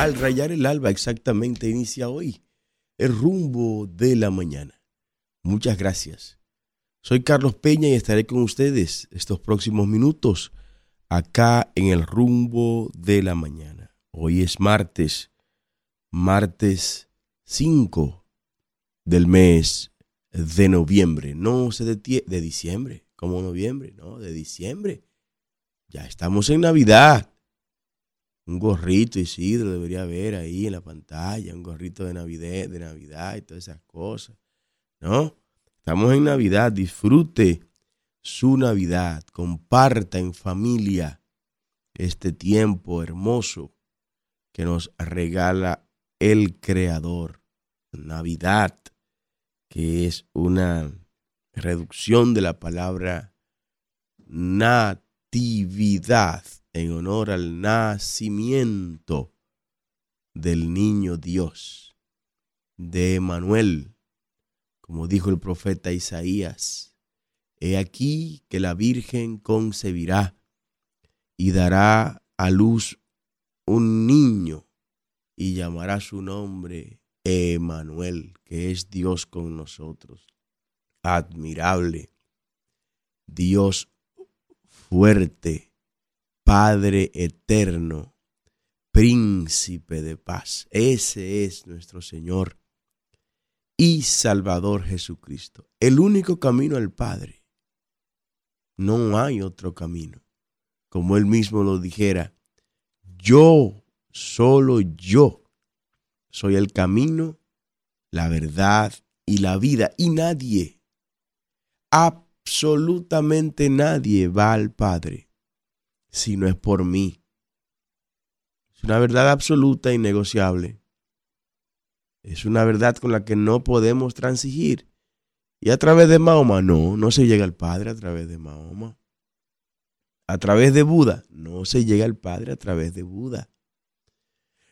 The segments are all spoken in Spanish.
al rayar el alba exactamente inicia hoy el rumbo de la mañana. Muchas gracias. Soy Carlos Peña y estaré con ustedes estos próximos minutos acá en el rumbo de la mañana. Hoy es martes, martes 5 del mes de noviembre. No detiene, de diciembre, como noviembre, no, de diciembre. Ya estamos en Navidad. Un gorrito Isidro debería haber ahí en la pantalla, un gorrito de Navidad, de Navidad y todas esas cosas. ¿No? Estamos en Navidad, disfrute su Navidad, comparta en familia este tiempo hermoso que nos regala el Creador. Navidad, que es una reducción de la palabra natividad en honor al nacimiento del niño Dios, de Emanuel, como dijo el profeta Isaías, he aquí que la Virgen concebirá y dará a luz un niño y llamará su nombre Emanuel, que es Dios con nosotros. Admirable, Dios fuerte, Padre eterno, príncipe de paz. Ese es nuestro Señor y Salvador Jesucristo. El único camino al Padre. No hay otro camino. Como él mismo lo dijera, yo, solo yo, soy el camino, la verdad y la vida. Y nadie, absolutamente nadie va al Padre si no es por mí. Es una verdad absoluta y negociable. Es una verdad con la que no podemos transigir. Y a través de Mahoma, no, no se llega al Padre a través de Mahoma. A través de Buda, no se llega al Padre a través de Buda.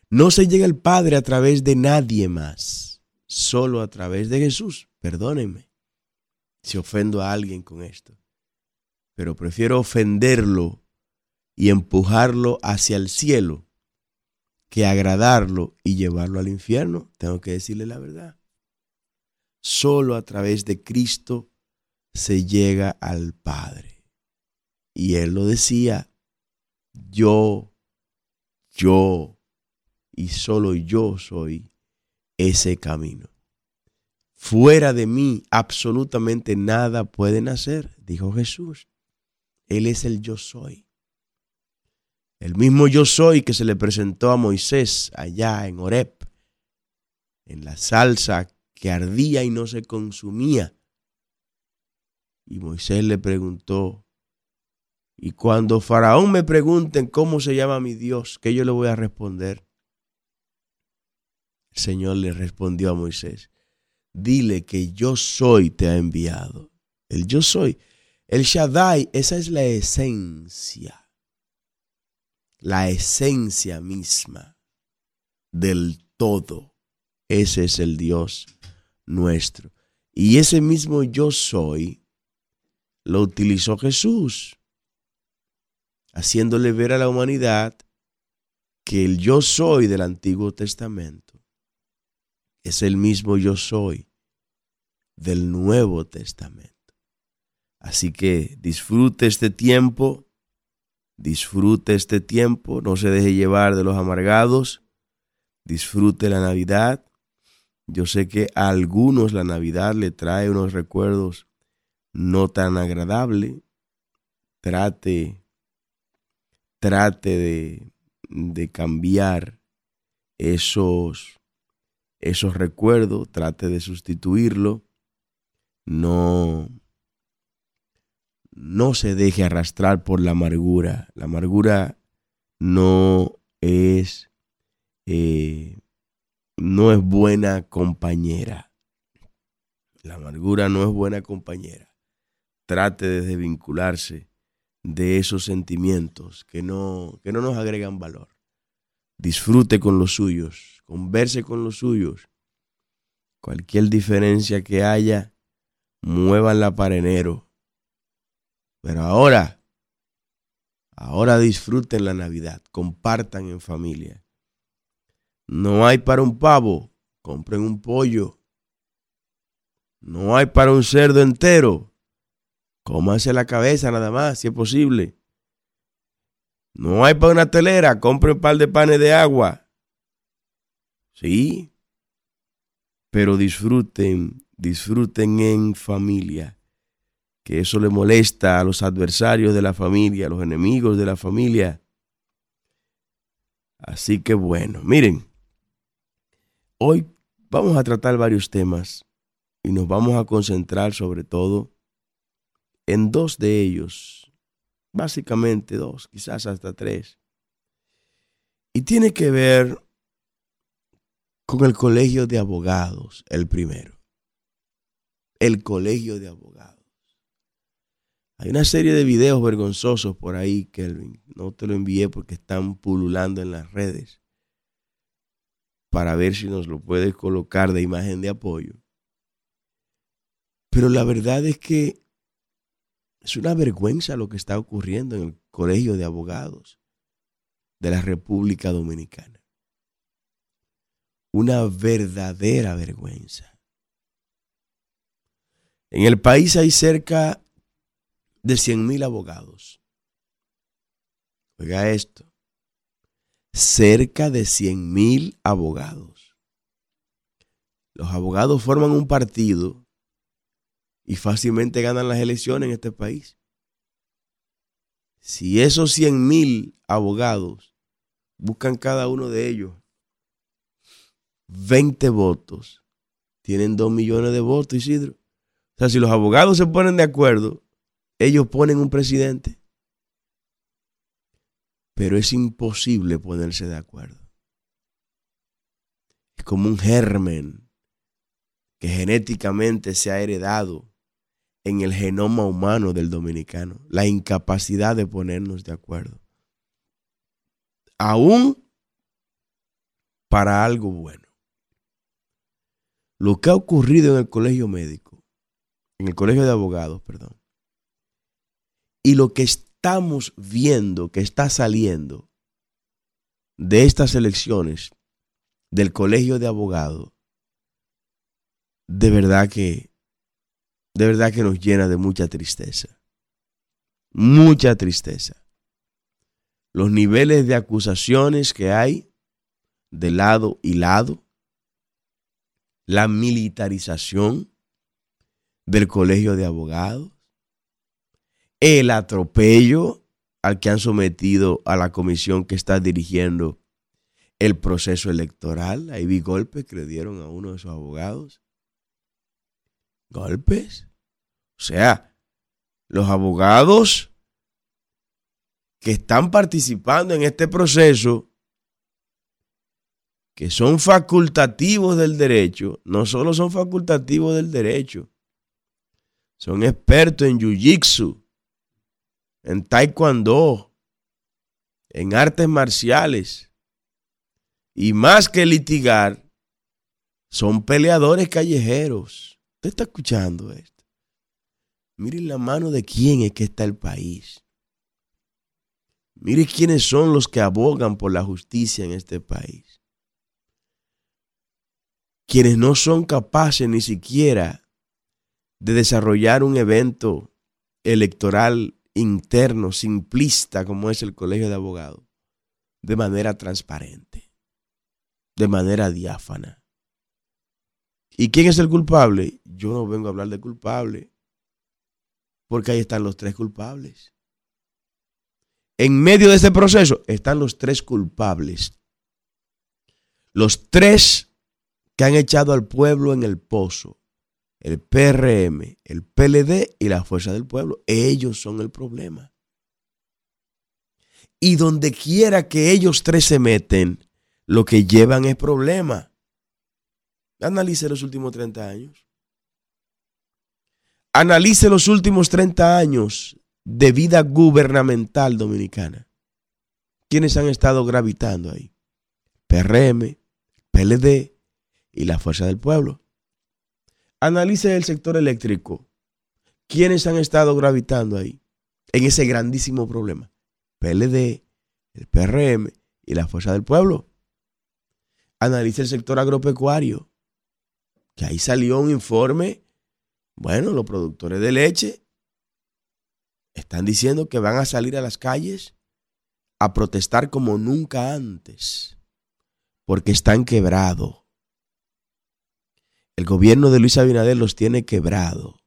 No se llega al Padre a través de nadie más, solo a través de Jesús. Perdónenme si ofendo a alguien con esto, pero prefiero ofenderlo y empujarlo hacia el cielo que agradarlo y llevarlo al infierno, tengo que decirle la verdad. Solo a través de Cristo se llega al Padre. Y él lo decía, yo, yo, y solo yo soy ese camino. Fuera de mí absolutamente nada pueden hacer, dijo Jesús. Él es el yo soy. El mismo yo soy que se le presentó a Moisés allá en Horeb, en la salsa que ardía y no se consumía. Y Moisés le preguntó, y cuando Faraón me pregunten cómo se llama mi Dios, ¿qué yo le voy a responder? El Señor le respondió a Moisés, dile que yo soy te ha enviado. El yo soy, el Shaddai, esa es la esencia la esencia misma del todo. Ese es el Dios nuestro. Y ese mismo yo soy lo utilizó Jesús, haciéndole ver a la humanidad que el yo soy del Antiguo Testamento es el mismo yo soy del Nuevo Testamento. Así que disfrute este tiempo Disfrute este tiempo, no se deje llevar de los amargados, disfrute la Navidad. Yo sé que a algunos la Navidad le trae unos recuerdos no tan agradables. Trate, trate de, de cambiar esos, esos recuerdos, trate de sustituirlo. No, no se deje arrastrar por la amargura. La amargura no es, eh, no es buena compañera. La amargura no es buena compañera. Trate de desvincularse de esos sentimientos que no, que no nos agregan valor. Disfrute con los suyos, converse con los suyos. Cualquier diferencia que haya, muévanla para enero pero ahora, ahora disfruten la Navidad, compartan en familia. No hay para un pavo, compren un pollo. No hay para un cerdo entero, cómanse la cabeza nada más, si es posible. No hay para una telera, compren un par de panes de agua. Sí, pero disfruten, disfruten en familia. Que eso le molesta a los adversarios de la familia, a los enemigos de la familia. Así que bueno, miren, hoy vamos a tratar varios temas y nos vamos a concentrar sobre todo en dos de ellos, básicamente dos, quizás hasta tres. Y tiene que ver con el colegio de abogados, el primero. El colegio de abogados. Hay una serie de videos vergonzosos por ahí, Kelvin. No te lo envié porque están pululando en las redes. Para ver si nos lo puedes colocar de imagen de apoyo. Pero la verdad es que es una vergüenza lo que está ocurriendo en el Colegio de Abogados de la República Dominicana. Una verdadera vergüenza. En el país hay cerca de 100 mil abogados. Oiga esto, cerca de 100 mil abogados. Los abogados forman un partido y fácilmente ganan las elecciones en este país. Si esos 100 mil abogados buscan cada uno de ellos 20 votos, tienen 2 millones de votos, Isidro. O sea, si los abogados se ponen de acuerdo, ellos ponen un presidente, pero es imposible ponerse de acuerdo. Es como un germen que genéticamente se ha heredado en el genoma humano del dominicano, la incapacidad de ponernos de acuerdo. Aún para algo bueno. Lo que ha ocurrido en el colegio médico, en el colegio de abogados, perdón, y lo que estamos viendo que está saliendo de estas elecciones del colegio de abogados, de verdad que, de verdad que nos llena de mucha tristeza. Mucha tristeza. Los niveles de acusaciones que hay de lado y lado, la militarización del colegio de abogados, el atropello al que han sometido a la comisión que está dirigiendo el proceso electoral. Ahí vi golpes que le dieron a uno de sus abogados. ¿Golpes? O sea, los abogados que están participando en este proceso, que son facultativos del derecho, no solo son facultativos del derecho, son expertos en jiu-jitsu, en taekwondo, en artes marciales. Y más que litigar, son peleadores callejeros. ¿Usted está escuchando esto? Miren la mano de quién es que está el país. Mire quiénes son los que abogan por la justicia en este país. Quienes no son capaces ni siquiera de desarrollar un evento electoral interno, simplista como es el colegio de abogados, de manera transparente, de manera diáfana. ¿Y quién es el culpable? Yo no vengo a hablar de culpable, porque ahí están los tres culpables. En medio de este proceso están los tres culpables. Los tres que han echado al pueblo en el pozo el PRM, el PLD y la Fuerza del Pueblo. Ellos son el problema. Y donde quiera que ellos tres se meten, lo que llevan es problema. Analice los últimos 30 años. Analice los últimos 30 años de vida gubernamental dominicana. ¿Quiénes han estado gravitando ahí? PRM, PLD y la Fuerza del Pueblo. Analice el sector eléctrico. ¿Quiénes han estado gravitando ahí? En ese grandísimo problema. PLD, el PRM y la Fuerza del Pueblo. analice el sector agropecuario, que ahí salió un informe, bueno, los productores de leche están diciendo que van a salir a las calles a protestar como nunca antes, porque están quebrados. El gobierno de Luis Abinader los tiene quebrado.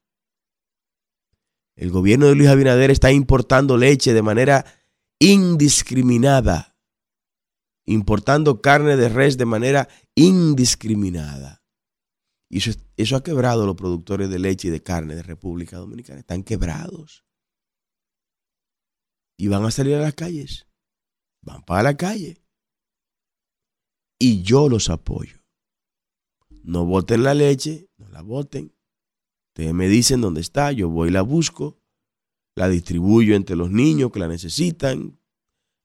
El gobierno de Luis Abinader está importando leche de manera indiscriminada, importando carne de res de manera indiscriminada. Y eso, eso ha quebrado a los productores de leche y de carne de República Dominicana. Están quebrados. Y van a salir a las calles. Van para la calle. Y yo los apoyo. No voten la leche, no la voten. Ustedes me dicen dónde está, yo voy y la busco, la distribuyo entre los niños que la necesitan,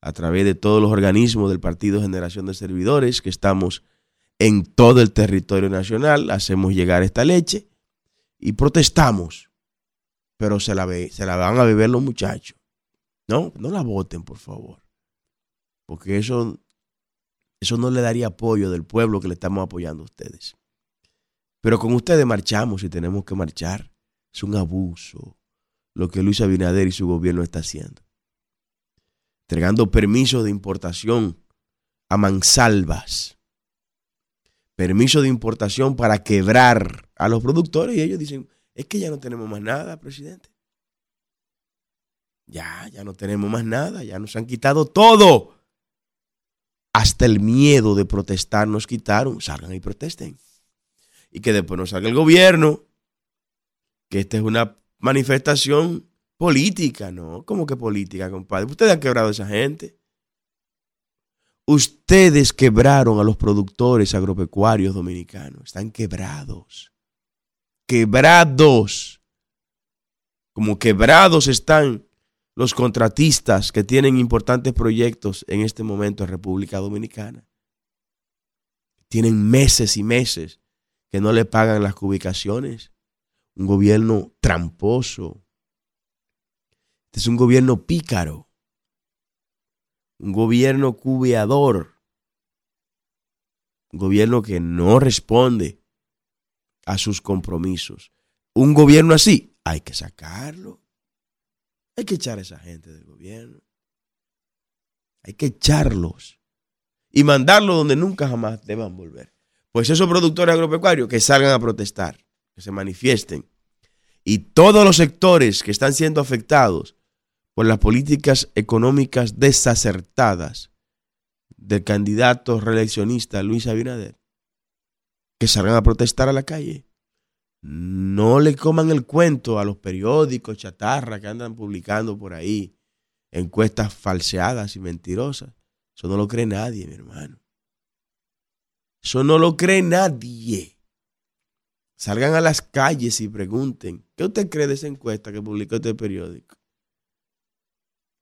a través de todos los organismos del Partido Generación de Servidores que estamos en todo el territorio nacional, hacemos llegar esta leche y protestamos, pero se la, se la van a beber los muchachos. No, no la voten, por favor, porque eso, eso no le daría apoyo del pueblo que le estamos apoyando a ustedes. Pero con ustedes marchamos y tenemos que marchar. Es un abuso lo que Luis Abinader y su gobierno está haciendo. Entregando permisos de importación a mansalvas. Permiso de importación para quebrar a los productores y ellos dicen, es que ya no tenemos más nada, presidente. Ya, ya no tenemos más nada, ya nos han quitado todo. Hasta el miedo de protestar nos quitaron. Salgan y protesten y que después nos salga el gobierno, que esta es una manifestación política, ¿no? ¿Cómo que política, compadre? Ustedes han quebrado a esa gente. Ustedes quebraron a los productores agropecuarios dominicanos. Están quebrados. Quebrados. Como quebrados están los contratistas que tienen importantes proyectos en este momento en República Dominicana. Tienen meses y meses que no le pagan las ubicaciones. Un gobierno tramposo. Este es un gobierno pícaro. Un gobierno cubeador. Un gobierno que no responde a sus compromisos. Un gobierno así, hay que sacarlo. Hay que echar a esa gente del gobierno. Hay que echarlos y mandarlos donde nunca jamás deban volver. Pues esos productores agropecuarios que salgan a protestar, que se manifiesten. Y todos los sectores que están siendo afectados por las políticas económicas desacertadas del candidato reeleccionista Luis Abinader, que salgan a protestar a la calle. No le coman el cuento a los periódicos chatarra que andan publicando por ahí encuestas falseadas y mentirosas. Eso no lo cree nadie, mi hermano. Eso no lo cree nadie. Salgan a las calles y pregunten, ¿qué usted cree de esa encuesta que publicó este periódico?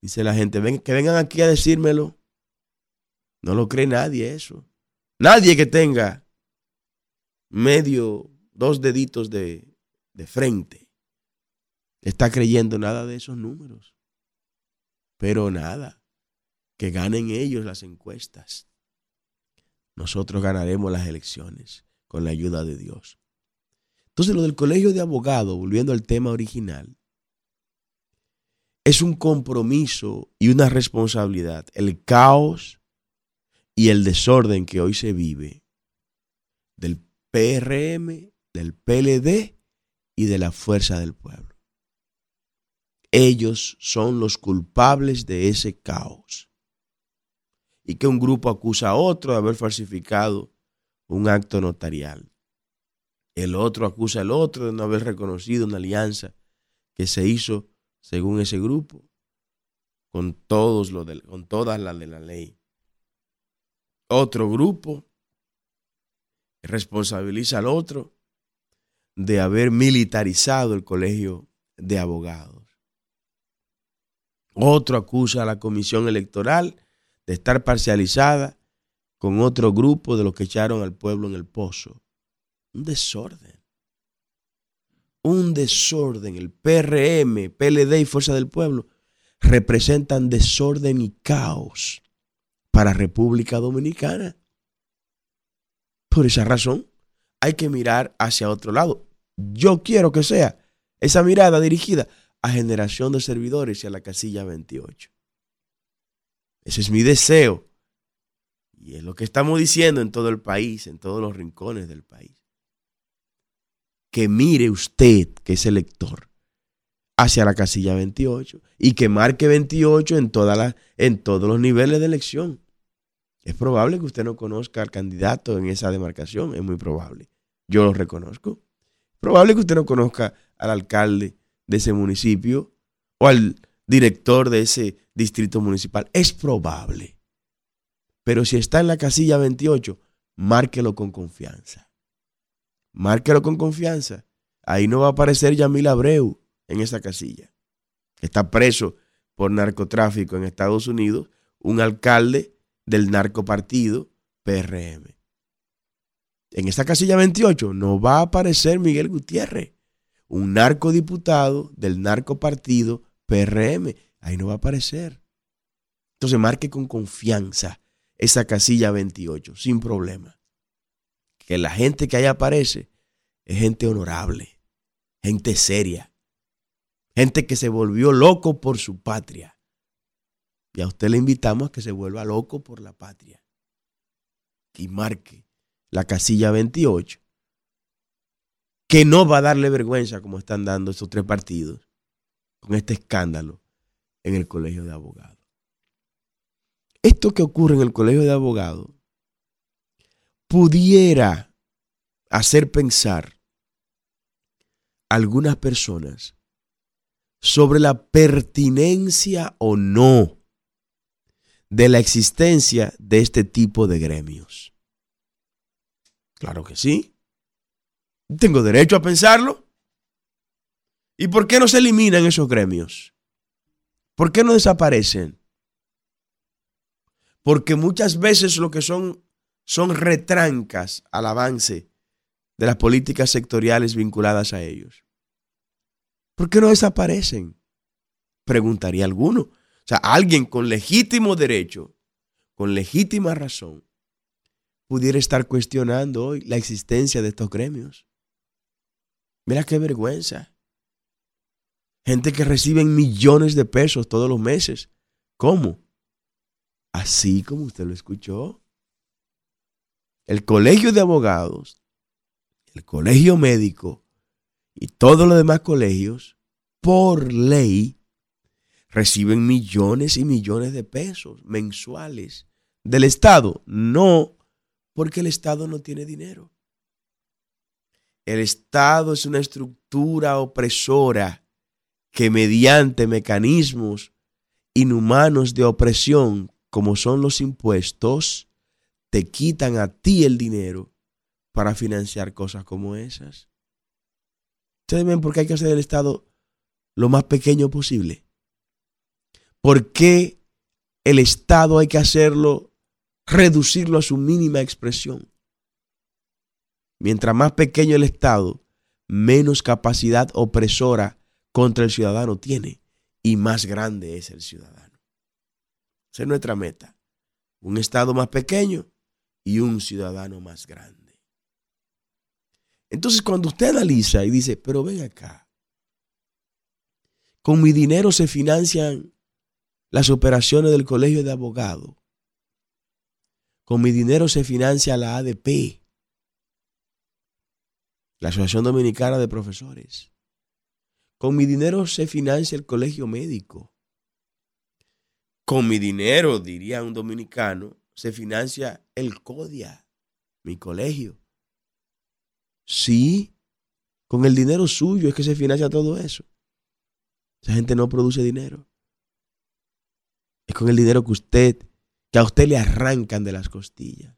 Dice la gente, ven, que vengan aquí a decírmelo. No lo cree nadie eso. Nadie que tenga medio, dos deditos de, de frente, está creyendo nada de esos números. Pero nada, que ganen ellos las encuestas nosotros ganaremos las elecciones con la ayuda de Dios. Entonces lo del colegio de abogados, volviendo al tema original, es un compromiso y una responsabilidad. El caos y el desorden que hoy se vive del PRM, del PLD y de la fuerza del pueblo. Ellos son los culpables de ese caos y que un grupo acusa a otro de haber falsificado un acto notarial. El otro acusa al otro de no haber reconocido una alianza que se hizo según ese grupo, con, todos lo de, con todas las de la ley. Otro grupo responsabiliza al otro de haber militarizado el colegio de abogados. Otro acusa a la comisión electoral de estar parcializada con otro grupo de los que echaron al pueblo en el pozo. Un desorden. Un desorden. El PRM, PLD y Fuerza del Pueblo representan desorden y caos para República Dominicana. Por esa razón, hay que mirar hacia otro lado. Yo quiero que sea esa mirada dirigida a generación de servidores y a la casilla 28. Ese es mi deseo. Y es lo que estamos diciendo en todo el país, en todos los rincones del país. Que mire usted, que es elector, hacia la casilla 28 y que marque 28 en, en todos los niveles de elección. Es probable que usted no conozca al candidato en esa demarcación, es muy probable. Yo lo reconozco. Probable que usted no conozca al alcalde de ese municipio o al director de ese distrito municipal. Es probable. Pero si está en la casilla 28, márquelo con confianza. Márquelo con confianza. Ahí no va a aparecer Yamil Abreu en esa casilla. Está preso por narcotráfico en Estados Unidos un alcalde del narcopartido PRM. En esa casilla 28 no va a aparecer Miguel Gutiérrez, un narcodiputado del narcopartido PRM. Ahí no va a aparecer. Entonces marque con confianza esa casilla 28, sin problema. Que la gente que ahí aparece es gente honorable, gente seria, gente que se volvió loco por su patria. Y a usted le invitamos a que se vuelva loco por la patria. Y marque la casilla 28, que no va a darle vergüenza como están dando estos tres partidos con este escándalo en el colegio de abogados. Esto que ocurre en el colegio de abogados pudiera hacer pensar algunas personas sobre la pertinencia o no de la existencia de este tipo de gremios. Claro que sí. Tengo derecho a pensarlo. ¿Y por qué no se eliminan esos gremios? ¿Por qué no desaparecen? Porque muchas veces lo que son son retrancas al avance de las políticas sectoriales vinculadas a ellos. ¿Por qué no desaparecen? Preguntaría alguno. O sea, alguien con legítimo derecho, con legítima razón, pudiera estar cuestionando hoy la existencia de estos gremios. Mira qué vergüenza. Gente que recibe millones de pesos todos los meses. ¿Cómo? Así como usted lo escuchó. El colegio de abogados, el colegio médico, y todos los demás colegios, por ley, reciben millones y millones de pesos mensuales del Estado. No, porque el Estado no tiene dinero. El Estado es una estructura opresora que mediante mecanismos inhumanos de opresión, como son los impuestos, te quitan a ti el dinero para financiar cosas como esas. Ustedes ven por qué hay que hacer el Estado lo más pequeño posible. ¿Por qué el Estado hay que hacerlo, reducirlo a su mínima expresión? Mientras más pequeño el Estado, menos capacidad opresora contra el ciudadano tiene y más grande es el ciudadano. Esa es nuestra meta. Un Estado más pequeño y un ciudadano más grande. Entonces, cuando usted analiza y dice, pero ven acá, con mi dinero se financian las operaciones del colegio de abogados, con mi dinero se financia la ADP, la Asociación Dominicana de Profesores, con mi dinero se financia el colegio médico, con mi dinero, diría un dominicano, se financia el CODIA, mi colegio. Sí, con el dinero suyo es que se financia todo eso. Esa gente no produce dinero. Es con el dinero que usted, que a usted le arrancan de las costillas.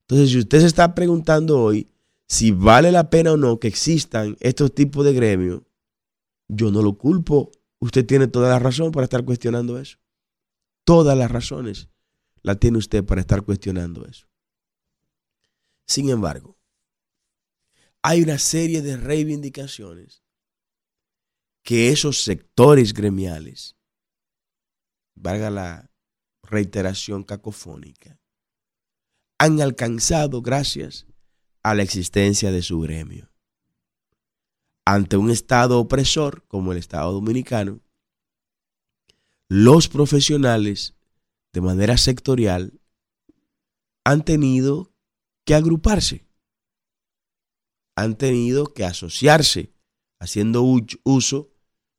Entonces, si usted se está preguntando hoy si vale la pena o no que existan estos tipos de gremios, yo no lo culpo. Usted tiene toda la razón para estar cuestionando eso. Todas las razones la tiene usted para estar cuestionando eso. Sin embargo, hay una serie de reivindicaciones que esos sectores gremiales, valga la reiteración cacofónica, han alcanzado gracias a la existencia de su gremio. Ante un Estado opresor como el Estado dominicano, los profesionales de manera sectorial han tenido que agruparse, han tenido que asociarse, haciendo uso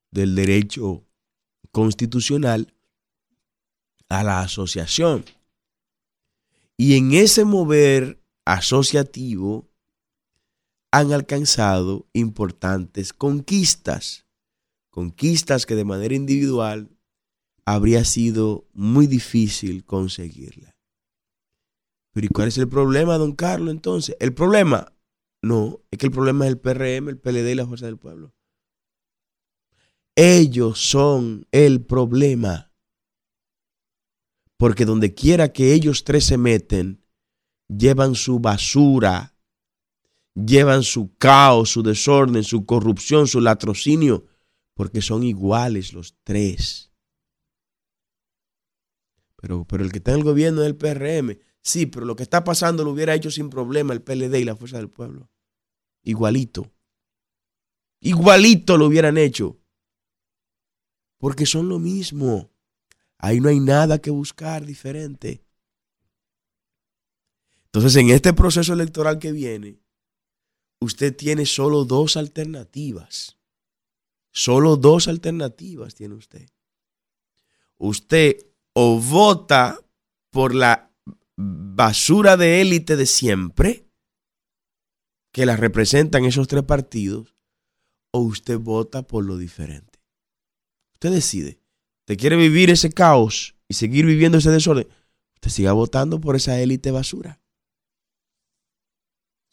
del derecho constitucional a la asociación. Y en ese mover asociativo han alcanzado importantes conquistas, conquistas que de manera individual habría sido muy difícil conseguirla. Pero ¿y cuál es el problema, don Carlos, entonces? El problema, no, es que el problema es el PRM, el PLD y la Fuerza del Pueblo. Ellos son el problema. Porque donde quiera que ellos tres se meten, llevan su basura, llevan su caos, su desorden, su corrupción, su latrocinio, porque son iguales los tres. Pero, pero el que está en el gobierno es el PRM. Sí, pero lo que está pasando lo hubiera hecho sin problema el PLD y la Fuerza del Pueblo. Igualito. Igualito lo hubieran hecho. Porque son lo mismo. Ahí no hay nada que buscar diferente. Entonces, en este proceso electoral que viene, usted tiene solo dos alternativas. Solo dos alternativas tiene usted. Usted o vota por la basura de élite de siempre, que la representan esos tres partidos, o usted vota por lo diferente. Usted decide. ¿Usted quiere vivir ese caos y seguir viviendo ese desorden? Usted siga votando por esa élite basura.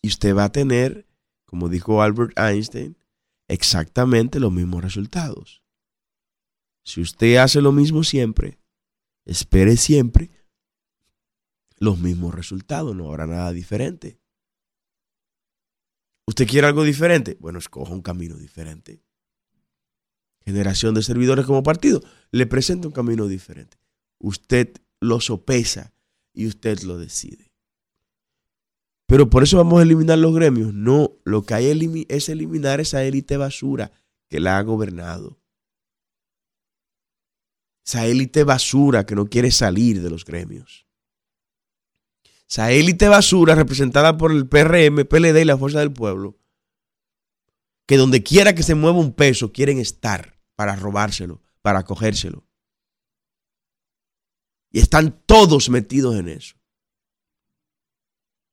Y usted va a tener, como dijo Albert Einstein, exactamente los mismos resultados. Si usted hace lo mismo siempre, espere siempre los mismos resultados, no habrá nada diferente. ¿Usted quiere algo diferente? Bueno, escoja un camino diferente. Generación de servidores como partido le presenta un camino diferente. Usted lo sopesa y usted lo decide. Pero por eso vamos a eliminar los gremios. No, lo que hay es eliminar esa élite basura que la ha gobernado. Esa élite basura que no quiere salir de los gremios. Esa élite basura representada por el PRM, PLD y la Fuerza del Pueblo, que donde quiera que se mueva un peso quieren estar para robárselo, para cogérselo. Y están todos metidos en eso.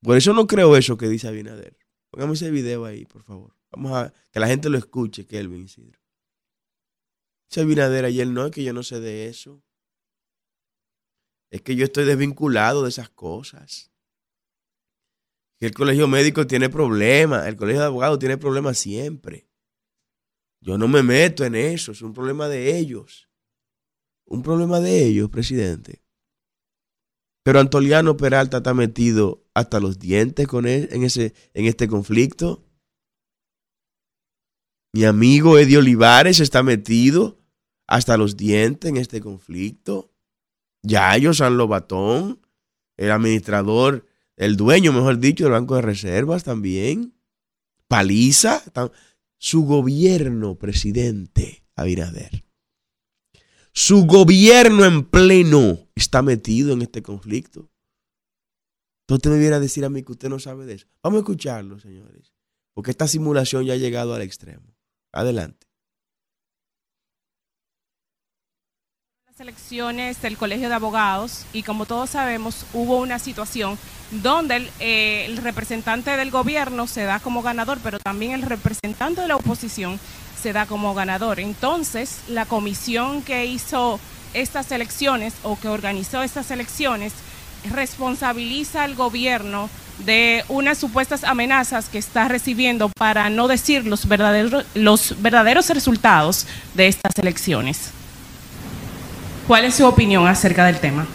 Por eso no creo eso que dice Abinader. Pongamos ese video ahí, por favor. Vamos a que la gente lo escuche, Kelvin Isidro. Dice Abinader ayer, no, es que yo no sé de eso. Es que yo estoy desvinculado de esas cosas. Que el colegio médico tiene problemas, el colegio de abogados tiene problemas siempre. Yo no me meto en eso, es un problema de ellos. Un problema de ellos, presidente. Pero Antoliano Peralta está metido hasta los dientes con él en, ese, en este conflicto. Mi amigo Eddie Olivares está metido hasta los dientes en este conflicto. Yayo San Lobatón, el administrador, el dueño, mejor dicho, del Banco de Reservas también. Paliza, su gobierno, presidente Abinader. Su gobierno en pleno está metido en este conflicto. Entonces me viene a decir a mí que usted no sabe de eso. Vamos a escucharlo, señores. Porque esta simulación ya ha llegado al extremo. Adelante. Las elecciones del Colegio de Abogados y como todos sabemos hubo una situación donde el, eh, el representante del gobierno se da como ganador, pero también el representante de la oposición se da como ganador. Entonces, la comisión que hizo estas elecciones o que organizó estas elecciones responsabiliza al gobierno de unas supuestas amenazas que está recibiendo para no decir los verdaderos, los verdaderos resultados de estas elecciones. ¿Cuál es su opinión acerca del tema?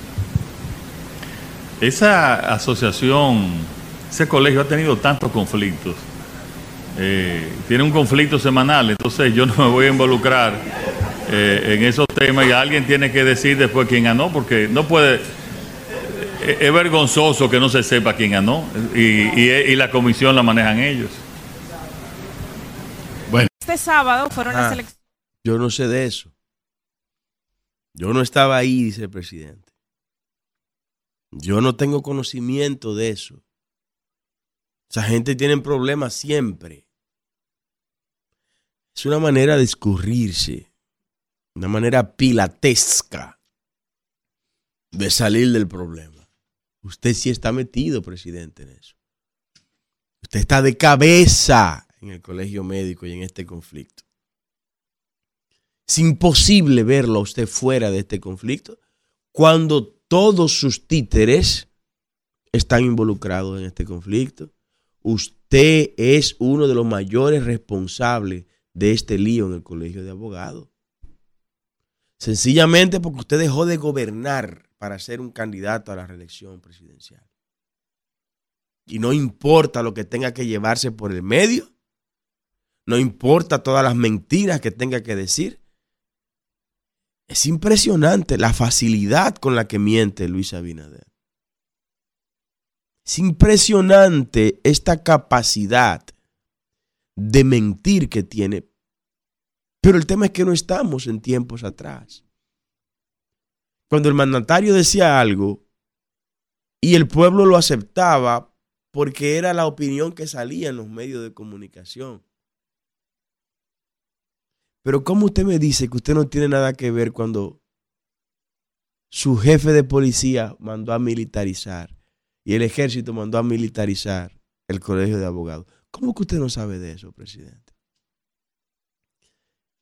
Esa asociación, ese colegio ha tenido tantos conflictos eh, tiene un conflicto semanal, entonces yo no me voy a involucrar eh, en esos temas y alguien tiene que decir después quién ganó, porque no puede, es vergonzoso que no se sepa quién ganó y, la comisión la manejan ellos. Bueno. Este sábado fueron las ah, elecciones. Yo no sé de eso. Yo no estaba ahí, dice el presidente. Yo no tengo conocimiento de eso. Esa gente tiene problemas siempre. Es una manera de escurrirse, una manera pilatesca de salir del problema. Usted sí está metido, presidente, en eso. Usted está de cabeza en el colegio médico y en este conflicto. Es imposible verlo a usted fuera de este conflicto cuando todos sus títeres están involucrados en este conflicto. Usted es uno de los mayores responsables de este lío en el colegio de abogados. Sencillamente porque usted dejó de gobernar para ser un candidato a la reelección presidencial. Y no importa lo que tenga que llevarse por el medio, no importa todas las mentiras que tenga que decir. Es impresionante la facilidad con la que miente Luis Abinader. Es impresionante esta capacidad de mentir que tiene. Pero el tema es que no estamos en tiempos atrás. Cuando el mandatario decía algo y el pueblo lo aceptaba porque era la opinión que salía en los medios de comunicación. Pero ¿cómo usted me dice que usted no tiene nada que ver cuando su jefe de policía mandó a militarizar y el ejército mandó a militarizar el colegio de abogados? ¿Cómo que usted no sabe de eso, presidente?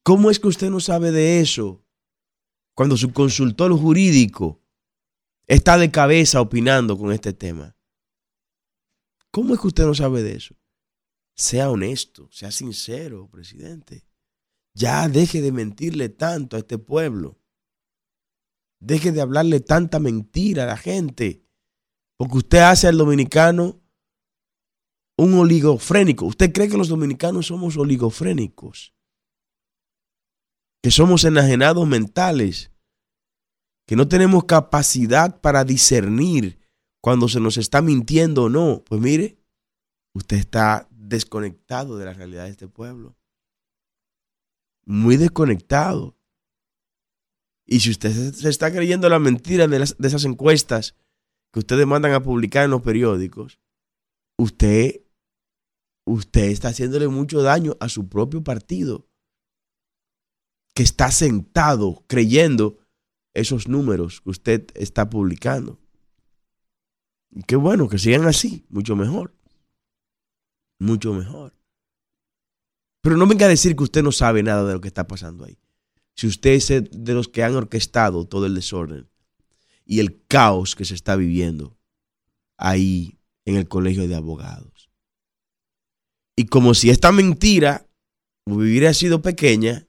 ¿Cómo es que usted no sabe de eso cuando su consultor jurídico está de cabeza opinando con este tema? ¿Cómo es que usted no sabe de eso? Sea honesto, sea sincero, presidente. Ya deje de mentirle tanto a este pueblo. Deje de hablarle tanta mentira a la gente. Porque usted hace al dominicano un oligofrénico. ¿Usted cree que los dominicanos somos oligofrénicos? Que somos enajenados mentales, que no tenemos capacidad para discernir cuando se nos está mintiendo o no. Pues mire, usted está desconectado de la realidad de este pueblo. Muy desconectado. Y si usted se está creyendo la mentira de, de esas encuestas que ustedes mandan a publicar en los periódicos, usted usted está haciéndole mucho daño a su propio partido, que está sentado creyendo esos números que usted está publicando. Y qué bueno que sigan así, mucho mejor. Mucho mejor. Pero no venga a decir que usted no sabe nada de lo que está pasando ahí. Si usted es de los que han orquestado todo el desorden y el caos que se está viviendo ahí en el colegio de abogados. Y como si esta mentira hubiera sido pequeña,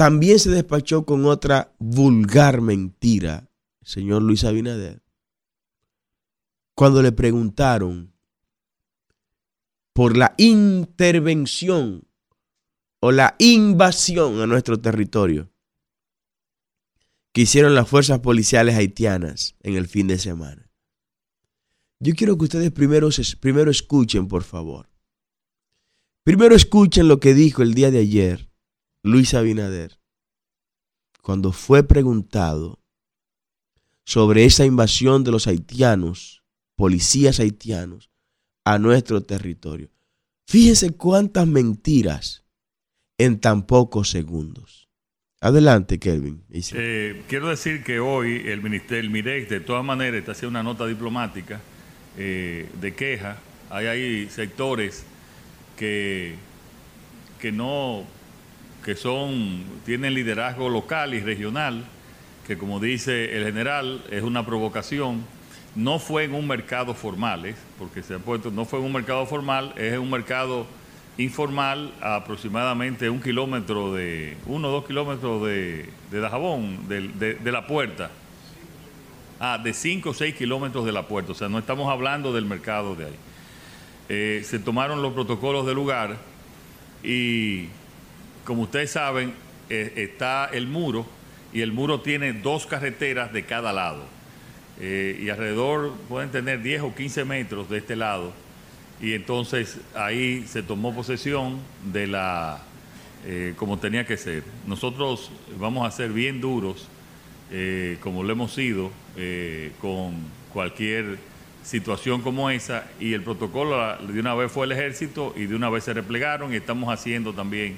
también se despachó con otra vulgar mentira, señor Luis Abinader, cuando le preguntaron por la intervención o la invasión a nuestro territorio que hicieron las fuerzas policiales haitianas en el fin de semana. Yo quiero que ustedes primero, primero escuchen, por favor. Primero escuchen lo que dijo el día de ayer Luis Abinader, cuando fue preguntado sobre esa invasión de los haitianos, policías haitianos, a nuestro territorio. Fíjense cuántas mentiras en tan pocos segundos. Adelante, Kelvin. Eh, quiero decir que hoy el Ministerio, el MIREX, de todas maneras, está haciendo una nota diplomática eh, de queja. Hay ahí sectores que, que no, que son, tienen liderazgo local y regional, que como dice el general, es una provocación. No fue en un mercado formal, ¿eh? porque se ha puesto, no fue en un mercado formal, es en un mercado informal a aproximadamente un kilómetro de, uno o dos kilómetros de, de Dajabón, de, de la puerta. Ah, de 5 o 6 kilómetros de la puerta, o sea, no estamos hablando del mercado de ahí. Eh, se tomaron los protocolos del lugar y, como ustedes saben, eh, está el muro y el muro tiene dos carreteras de cada lado. eh, y alrededor pueden tener 10 o 15 metros de este lado. Y entonces ahí se tomó posesión de la, eh, como tenía que ser. Nosotros vamos a ser bien duros, como lo hemos sido, con cualquier situación como esa. Y el protocolo de una vez fue el ejército y de una vez se replegaron y estamos haciendo también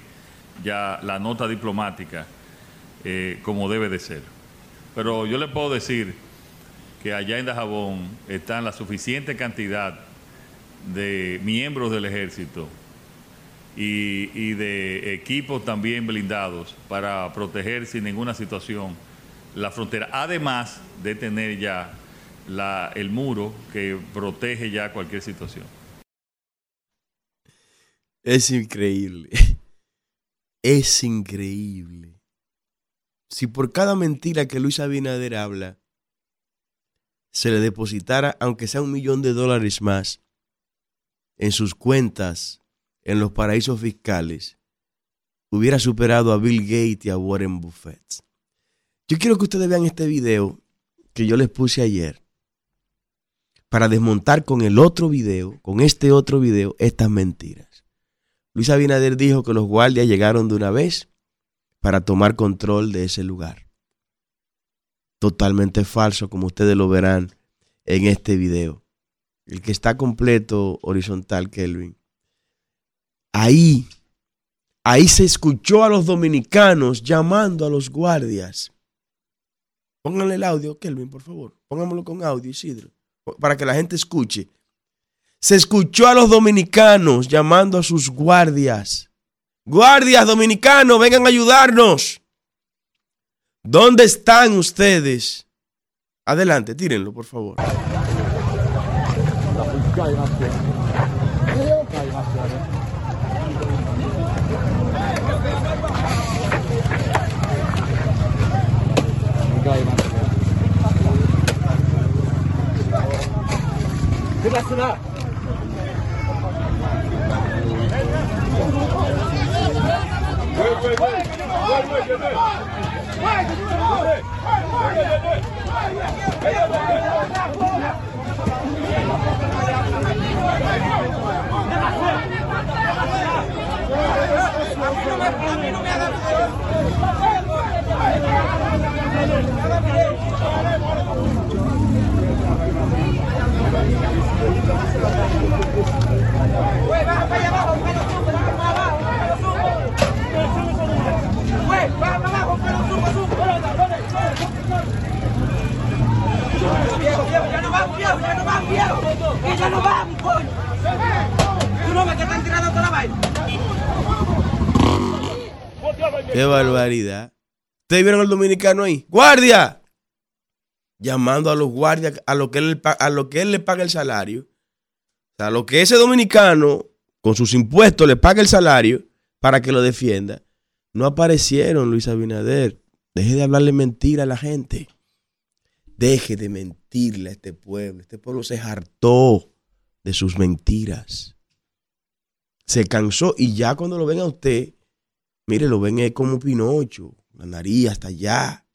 ya la nota diplomática como debe de ser. Pero yo le puedo decir que allá en Dajabón están la suficiente cantidad de miembros del ejército y, de equipos también blindados para proteger sin ninguna situación la frontera, además de tener ya el muro que protege ya cualquier situación. Es increíble. Es increíble. Si por cada mentira que Luis Abinader habla, se le depositara, aunque sea un millón de dólares más, en sus cuentas en los paraísos fiscales, hubiera superado a Bill Gates y a Warren Buffett. Yo quiero que ustedes vean este video que yo les puse ayer para desmontar con el otro video, con este otro video, estas mentiras. Luis Abinader dijo que los guardias llegaron de una vez para tomar control de ese lugar totalmente falso, como ustedes lo verán en este video. El que está completo horizontal, Kelvin. Ahí, ahí se escuchó a los dominicanos llamando a los guardias. Pónganle el audio, Kelvin, por favor. Pónganlo con audio, Isidro, para que la gente escuche. Se escuchó a los dominicanos llamando a sus guardias. Guardias dominicanos, vengan a ayudarnos. ¿Dónde están ustedes? Adelante, tírenlo, por favor. Vai, vai, vai, vai. Qué barbaridad. ¿Ustedes vieron al dominicano ahí? ¡Guardia! Llamando a los guardias a lo que él, a lo que él le paga el salario. A lo que ese dominicano, con sus impuestos, le paga el salario para que lo defienda. No aparecieron, Luis Abinader. Deje de hablarle mentira a la gente. Deje de mentirle a este pueblo. Este pueblo se hartó de sus mentiras. Se cansó y ya cuando lo ven a usted, mire, lo ven como Pinocho, la nariz hasta allá.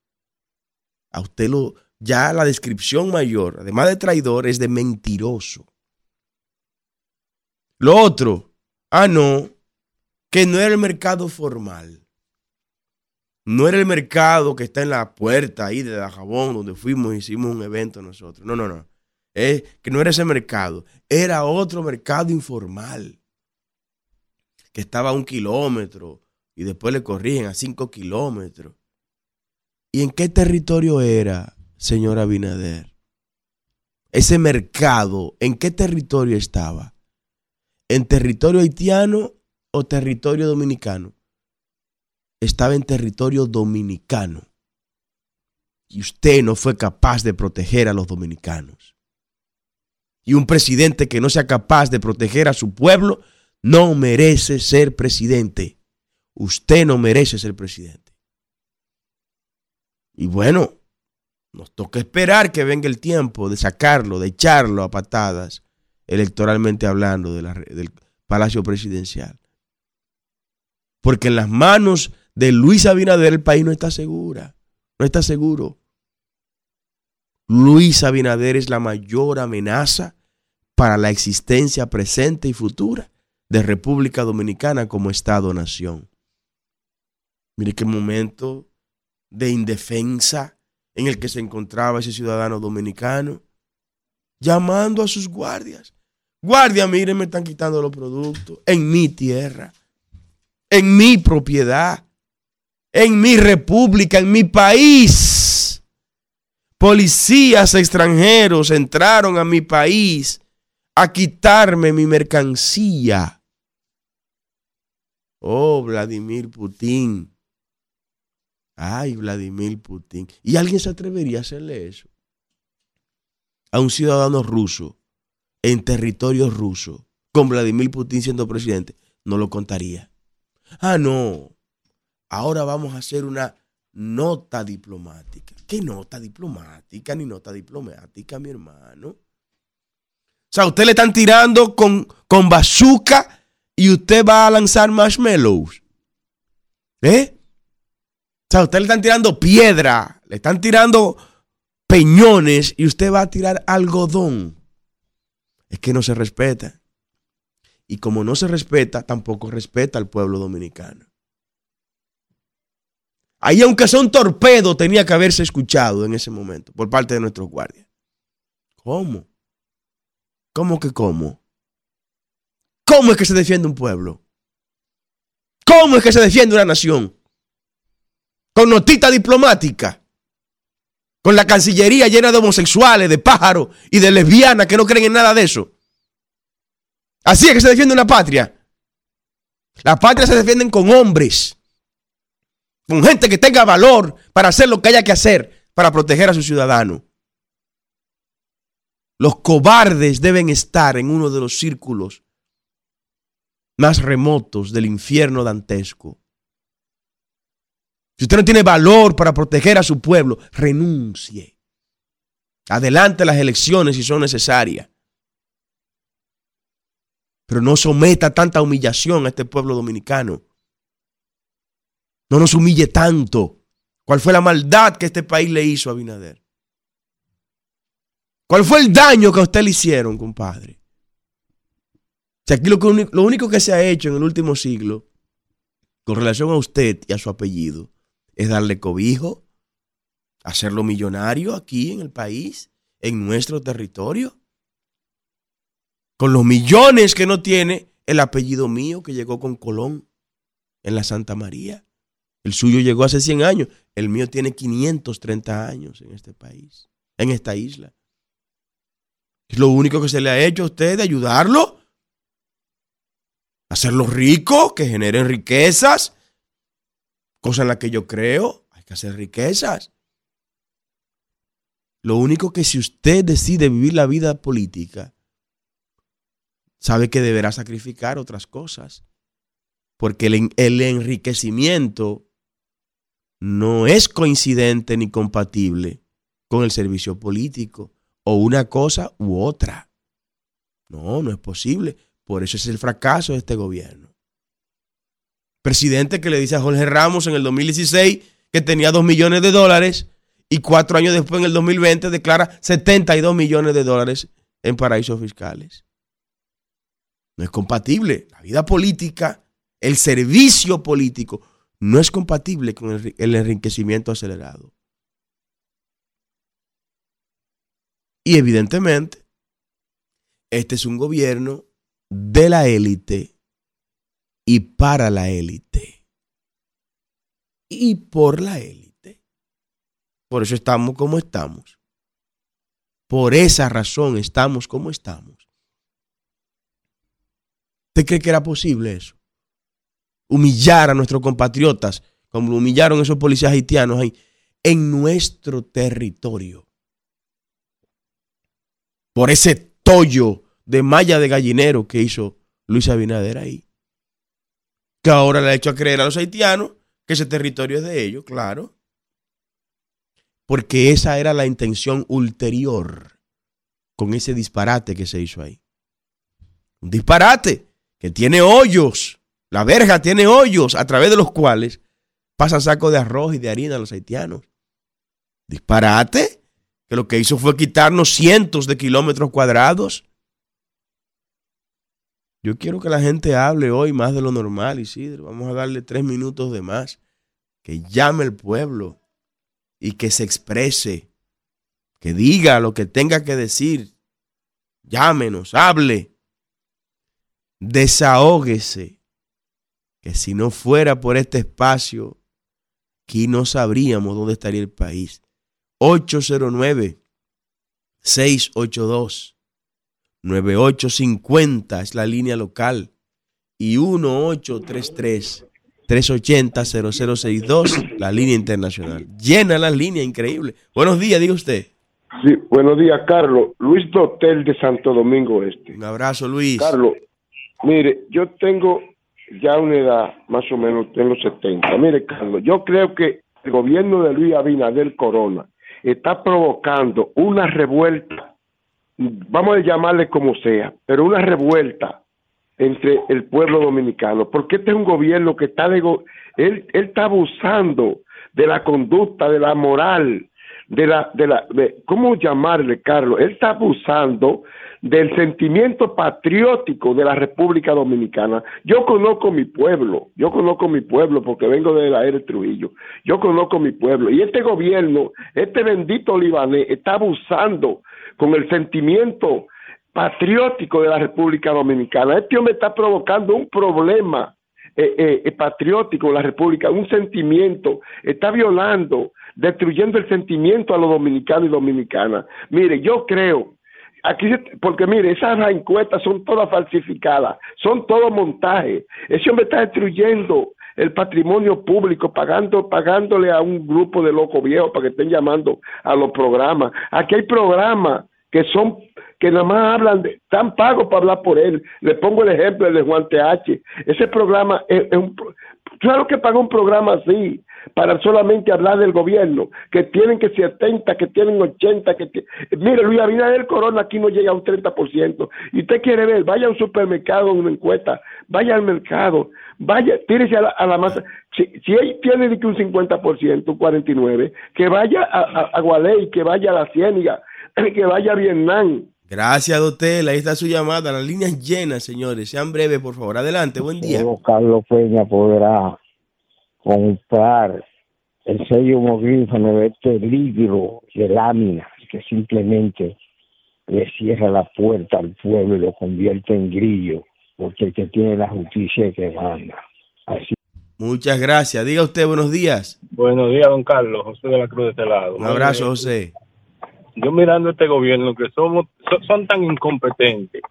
A usted lo, ya la descripción mayor, además de traidor, es de mentiroso. Lo otro, ah, no, que no era el mercado formal. No era el mercado que está en la puerta ahí de Dajabón, donde fuimos y hicimos un evento nosotros. No, no, no. Es que no era ese mercado. Era otro mercado informal. Que estaba a un kilómetro y después le corrigen a cinco kilómetros. ¿Y en qué territorio era, señora Binader? Ese mercado, ¿en qué territorio estaba? ¿En territorio haitiano o territorio dominicano? Estaba en territorio dominicano. Y usted no fue capaz de proteger a los dominicanos. Y un presidente que no sea capaz de proteger a su pueblo no merece ser presidente usted no merece ser presidente. Y bueno, nos toca esperar que venga el tiempo de sacarlo, de echarlo a patadas, electoralmente hablando, del Palacio Presidencial. Porque en las manos de Luis Abinader el país no está segura, no está seguro. Luis Abinader es la mayor amenaza para la existencia presente y futura de República Dominicana como Estado-nación. Mire qué momento de indefensa en el que se encontraba ese ciudadano dominicano, llamando a sus guardias. Guardia, miren, me están quitando los productos en mi tierra, en mi propiedad, en mi república, en mi país. Policías extranjeros entraron a mi país a quitarme mi mercancía. Oh, Vladimir Putin. Ay, Vladimir Putin. ¿Y alguien se atrevería a hacerle eso? A un ciudadano ruso en territorio ruso, con Vladimir Putin siendo presidente, no lo contaría. Ah, no. Ahora vamos a hacer una nota diplomática. ¿Qué nota diplomática? Ni nota diplomática, mi hermano. O sea, usted le están tirando con, con bazooka y usted va a lanzar marshmallows. ¿Eh? O sea, usted le están tirando piedra, le están tirando peñones y usted va a tirar algodón. Es que no se respeta. Y como no se respeta, tampoco respeta al pueblo dominicano. Ahí, aunque sea un torpedo, tenía que haberse escuchado en ese momento por parte de nuestros guardias. ¿Cómo? ¿Cómo que cómo? ¿Cómo es que se defiende un pueblo? ¿Cómo es que se defiende una nación? Con notita diplomática. Con la Cancillería llena de homosexuales, de pájaros y de lesbianas que no creen en nada de eso. Así es que se defiende una patria. La patria se defienden con hombres con gente que tenga valor para hacer lo que haya que hacer para proteger a su ciudadano. Los cobardes deben estar en uno de los círculos más remotos del infierno dantesco. Si usted no tiene valor para proteger a su pueblo, renuncie. Adelante las elecciones si son necesarias. Pero no someta tanta humillación a este pueblo dominicano. No nos humille tanto. ¿Cuál fue la maldad que este país le hizo a Binader? ¿Cuál fue el daño que a usted le hicieron, compadre? Aquí lo único que se ha hecho en el último siglo con relación a usted y a su apellido es darle cobijo, hacerlo millonario aquí en el país, en nuestro territorio, con los millones que no tiene el apellido mío que llegó con Colón en la Santa María. El suyo llegó hace 100 años. El mío tiene 530 años en este país, en esta isla. Es lo único que se le ha hecho a usted de ayudarlo. Hacerlo rico, que generen riquezas. Cosa en la que yo creo. Hay que hacer riquezas. Lo único que si usted decide vivir la vida política, sabe que deberá sacrificar otras cosas. Porque el, el enriquecimiento no es coincidente ni compatible con el servicio político o una cosa u otra. No, no es posible. Por eso es el fracaso de este gobierno. Presidente que le dice a Jorge Ramos en el 2016 que tenía 2 millones de dólares y cuatro años después, en el 2020, declara 72 millones de dólares en paraísos fiscales. No es compatible. La vida política, el servicio político, no es compatible con el, enriquecimiento acelerado. Y evidentemente, este es un gobierno de la élite y para la élite. Y por la élite. Por eso estamos como estamos. Por esa razón estamos como estamos. ¿Usted cree que era posible eso? Humillar a nuestros compatriotas, como humillaron esos policías haitianos ahí, en nuestro territorio. Por ese tollo de malla de gallinero que hizo Luis Abinader ahí. Que ahora le ha hecho a creer a los haitianos que ese territorio es de ellos, claro. Porque esa era la intención ulterior con ese disparate que se hizo ahí. Un disparate que tiene hoyos la verja tiene hoyos a través de los cuales pasan sacos de arroz y de harina a los haitianos. Disparate. que lo que hizo fue quitarnos cientos de kilómetros cuadrados. Yo quiero que la gente hable hoy más de lo normal, Isidro. Vamos a darle tres minutos de más. Que llame el pueblo y que se exprese, que diga lo que tenga que decir. Llámenos, hable, desahóguese. Que si no fuera por este espacio, aquí no sabríamos dónde estaría el país. 809 682 9850 es la línea local y 1833 380 0062 la línea internacional. Llena la línea, increíble. Buenos días, diga usted. Sí, buenos días, Carlos. Luis Dotel de Santo Domingo Este. Un abrazo, Luis. Carlos, mire, yo tengo ya una edad, más o menos, tengo 70. Mire, Carlos, yo creo que el gobierno de Luis Abinader Corona está provocando una revuelta, vamos a llamarle como sea, pero una revuelta entre el pueblo dominicano, porque este es un gobierno que está de, él, él está abusando de la conducta, de la moral, de la, de la, ¿cómo llamarle, Carlos? Él está abusando del sentimiento patriótico de la República Dominicana. Yo conozco mi pueblo, yo conozco mi pueblo porque vengo de la era Trujillo, yo conozco mi pueblo. Y este gobierno, este bendito libanés, está abusando con el sentimiento patriótico de la República Dominicana. Este hombre está provocando un problema eh, eh, patriótico de la República, un sentimiento, está violando, destruyendo el sentimiento a los dominicanos y dominicanas. Mire, yo creo aquí, porque mire, esas encuestas son todas falsificadas, son todo montaje. Ese hombre está destruyendo el patrimonio público, pagando, pagándole a un grupo de locos viejos para que estén llamando a los programas. Aquí hay programas que son que nada más hablan de, están pagos para hablar por él. Le pongo el ejemplo de Juan TH. Ese programa es, un, claro que paga un programa así para solamente hablar del gobierno, que tienen que 70, que tienen 80, que mire Luis Abinader Corona aquí no llega a un 30%. Y usted quiere ver, vaya a un supermercado, una encuesta, vaya al mercado, vaya, tírese a la, a la masa. Si, si él tiene un 50%, un 49%, que vaya a, a, a Gualey, que vaya a la Ciéniga, que vaya a Vietnam. Gracias, Dotel. Ahí está su llamada. Las líneas llenas, señores. Sean breves, por favor. Adelante. Buen día. Carlos Peña podrá comprar el sello homogrífano de este libro de láminas que simplemente le cierra la puerta al pueblo y lo convierte en grillo, porque el que tiene la justicia es que manda. Así. Muchas gracias. Diga usted buenos días. Buenos días, don Carlos. José de la Cruz de este lado. Un abrazo, José yo mirando este gobierno que somos son, tan incompetentes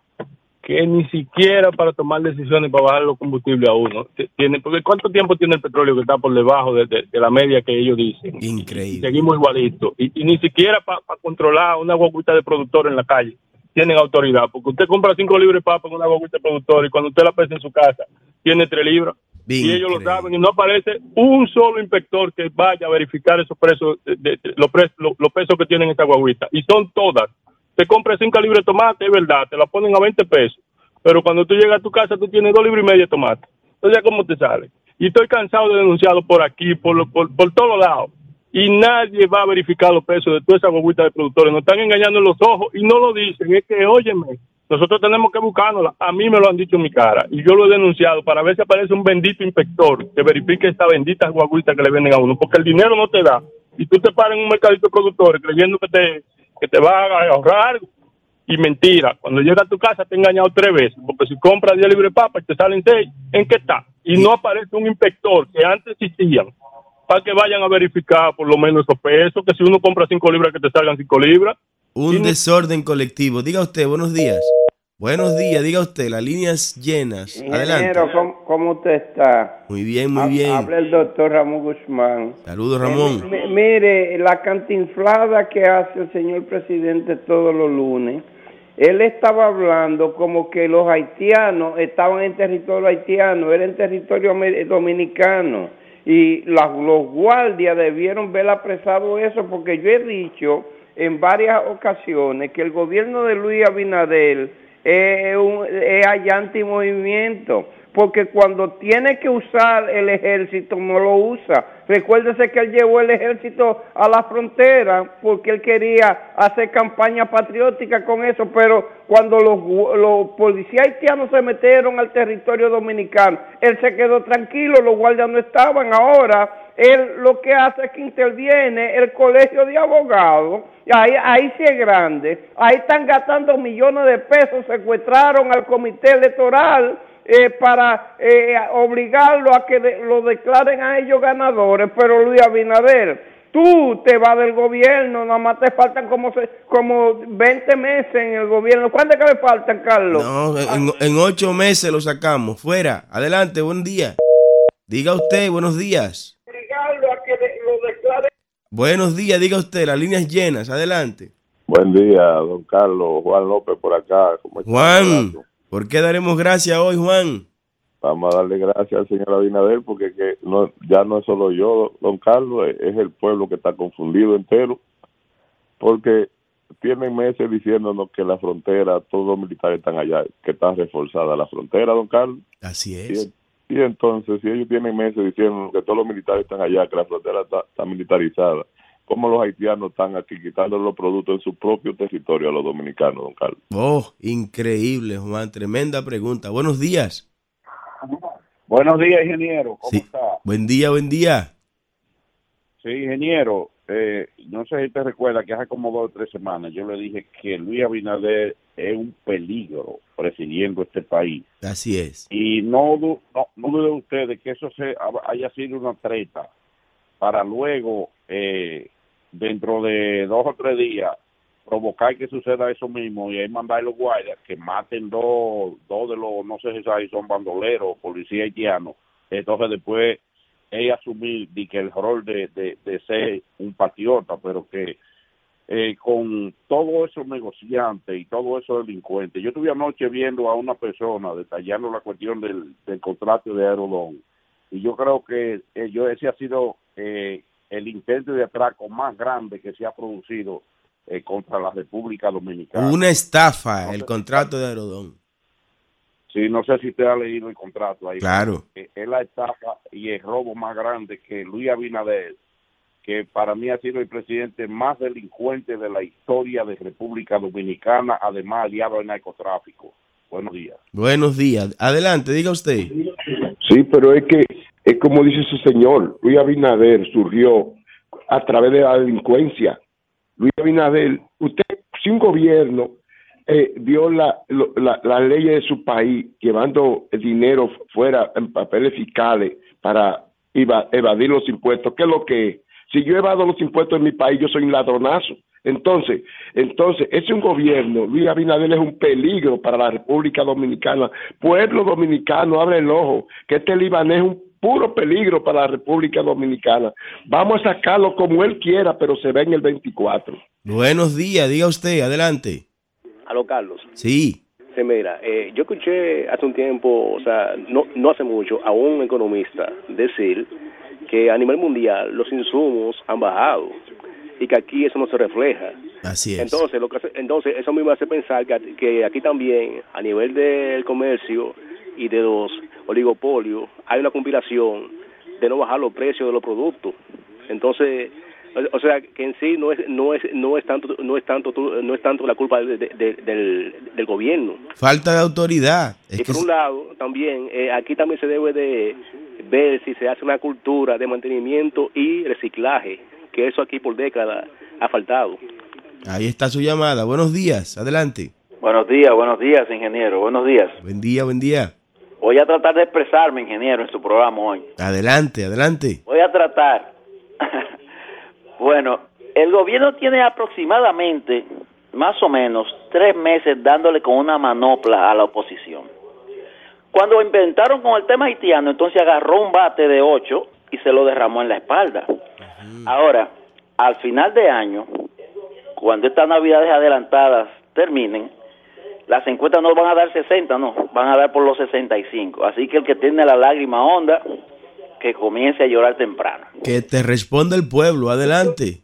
que ni siquiera para tomar decisiones para bajar los combustibles a uno tiene porque cuánto tiempo tiene el petróleo que está por debajo de, la media que ellos dicen increíble. Seguimos igualitos. Y, ni siquiera para controlar una guaguita de productor en la calle tienen autoridad porque usted compra cinco libras de papa en una guaguita de productor y cuando usted la pesa en su casa tiene tres libras y ellos lo saben y no aparece un solo inspector que vaya a verificar esos precios, de, los, pesos que tienen esta guaguita. Y son todas. Te compras cinco libras de tomate, es verdad, te la ponen a 20 pesos. Pero cuando tú llegas a tu casa, tú tienes dos libras y media de tomate. Entonces, ¿cómo te sale? Y estoy cansado de denunciarlo por aquí, por, por, por todos lados. Y nadie va a verificar los precios de toda esa guaguita de productores. Nos están engañando en los ojos y no lo dicen. Es que, óyeme, nosotros tenemos que buscárnosla. A mí me lo han dicho en mi cara y yo lo he denunciado para ver si aparece un bendito inspector que verifique esta bendita guaguita que le venden a uno, porque el dinero no te da. Y tú te paras en un mercadito de productores creyendo que te, que te va a ahorrar y mentira. Cuando llega a tu casa te he engañado tres veces, porque si compras 10 libres de papa y te salen seis, ¿en qué está? Y no aparece un inspector que antes existían para que vayan a verificar por lo menos esos pesos, que si uno compra cinco libras que te salgan cinco libras un desorden colectivo. Diga usted, buenos días. Buenos días, diga usted, las líneas llenas. Adelante. ¿cómo, ¿cómo, usted está? Muy bien, muy bien. Habla el doctor Ramón Guzmán. Saludos, Ramón. mire, la cantinflada que hace el señor presidente todos los lunes, él estaba hablando como que los haitianos estaban en territorio haitiano, era en territorio dominicano. Y los guardias debieron ver apresado eso, porque yo he dicho en varias ocasiones que el gobierno de Luis Abinader es, un, es allá porque cuando tiene que usar el ejército no lo usa. Recuérdese que él llevó el ejército a la frontera porque él quería hacer campaña patriótica con eso, pero cuando los, los policías haitianos se metieron al territorio dominicano, él se quedó tranquilo, los guardias no estaban. Ahora él lo que hace es que interviene el colegio de abogados, ahí, ahí sí es grande, ahí están gastando millones de pesos, secuestraron al comité electoral eh, para eh, obligarlo a que lo declaren a ellos ganadores, pero Luis Abinader, tú te vas del gobierno, nada más te faltan como como 20 meses en el gobierno. ¿Cuánto que le faltan, Carlos? No, en, en ocho meses lo sacamos. Fuera. Adelante, buen día. Diga usted, buenos días. Buenos días, diga usted, las líneas llenas, adelante. Buen día, don Carlos, Juan López por acá. Juan, ¿por qué daremos gracias hoy, Juan? Vamos a darle gracias al señor Abinader porque que no, ya no es solo yo, don Carlos, es el pueblo que está confundido entero, porque tienen meses diciéndonos que la frontera, todos los militares están allá, que está reforzada la frontera, don Carlos. Así es. Y entonces, si ellos tienen meses diciendo que todos los militares están allá, que la frontera está, militarizada, ¿cómo los haitianos están aquí quitando los productos en su propio territorio a los dominicanos, don Carlos? Oh, increíble, Juan. Tremenda pregunta. Buenos días. Buenos días, ingeniero. ¿Cómo está? Buen día, buen día. Sí, ingeniero. Eh, no sé si te recuerda que hace como dos o tres semanas yo le dije que Luis Abinader es un peligro presidiendo este país. Así es. Y no, no, no dude usted que eso se haya sido una treta para luego, eh, dentro de dos o tres días, provocar que suceda eso mismo y ahí mandar los guardias que maten dos, dos de los, no sé si son bandoleros policías haitianos. Entonces después ella asumir que el rol de, de, ser un patriota, pero que eh, con todos esos negociantes y todos esos delincuentes. Yo estuve anoche viendo a una persona detallando la cuestión del, del contrato de Aerodón y yo creo que eh, yo ese ha sido eh, el intento de atraco más grande que se ha producido contra la República Dominicana. Una estafa, el contrato de Aerodón. Sí, no sé si usted ha leído el contrato ahí. Claro. Es la estafa y el robo más grande que Luis Abinader, que para mí ha sido el presidente más delincuente de la historia de República Dominicana, además aliado al narcotráfico. Buenos días. Buenos días. Adelante, diga usted. Sí, pero es que es como dice su señor, Luis Abinader surgió a través de la delincuencia. Luis Abinader, usted, si un gobierno eh, dio la, leyes de su país llevando dinero fuera en papeles fiscales para evadir los impuestos. ¿Qué es lo que es? Si yo evado los impuestos en mi país, yo soy un ladronazo. Entonces, entonces, es un gobierno, Luis Abinader es un peligro para la República Dominicana. Pueblo dominicano, abre el ojo, que este libanés es un puro peligro para la República Dominicana. Vamos a sacarlo como él quiera, pero se ve en el 24. Buenos días, diga usted, adelante. Aló, Carlos. Sí. Sí, mira, eh, yo escuché hace un tiempo, o sea, no, no hace mucho, a un economista decir que a nivel mundial los insumos han bajado y que aquí eso no se refleja. Así es. Entonces, lo que entonces eso me hace pensar que, que aquí también, a nivel del comercio y de los oligopolios, hay una conspiración de no bajar los precios de los productos. Entonces, o sea que en sí no es no es no es tanto no es tanto no es tanto la culpa del, del, gobierno. Falta de autoridad. Y por un lado también eh, aquí también se debe de ver si se hace una cultura de mantenimiento y reciclaje que eso aquí por décadas ha faltado. Ahí está su llamada. Buenos días. Adelante. Buenos días buenos días ingeniero. Buenos días. Buen día buen día voy a tratar de expresarme ingeniero en su programa hoy adelante adelante voy a tratar Bueno, el gobierno tiene aproximadamente, más o menos, tres meses dándole con una manopla a la oposición. Cuando inventaron con el tema haitiano, entonces agarró un bate de ocho y se lo derramó en la espalda. Ahora, al final de año, cuando estas navidades adelantadas terminen, las encuestas no van a dar 60, no, van a dar por los 65. Así que el que tiene la lágrima honda, que comience a llorar temprano. Que te responda el pueblo, adelante.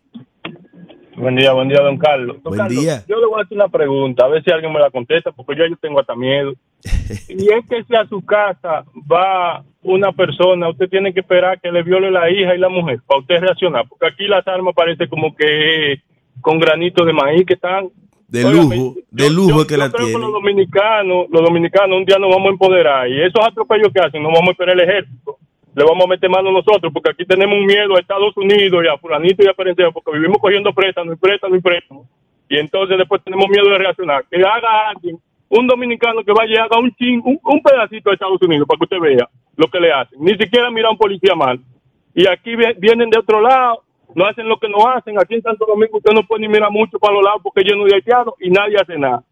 Buen día, buen día, don Carlos. buen día. Yo le voy a hacer una pregunta, a ver si alguien me la contesta, porque yo, yo tengo hasta miedo. y es que si a su casa va una persona, usted tiene que esperar que le viole la hija y la mujer para usted reaccionar, porque aquí las armas parece como que con granitos de maíz que están de lujo, de lujo que la tienen. los dominicanos, los dominicanos un día nos vamos a empoderar y esos atropellos que hacen, no vamos a esperar el ejército, le vamos a meter mano nosotros, porque aquí tenemos un miedo a Estados Unidos y a fulanito y a Perenteo, porque vivimos cogiendo préstamos y préstamos y préstamos, y entonces después tenemos miedo de reaccionar. Que haga alguien, un dominicano que vaya y haga un, ching, un, pedacito de Estados Unidos para que usted vea lo que le hacen. Ni siquiera mira a un policía mal. Y aquí vienen de otro lado no hacen lo que no hacen. Aquí en Santo Domingo usted no puede ni mirar mucho para los lados porque es lleno de haitianos y nadie hace nada.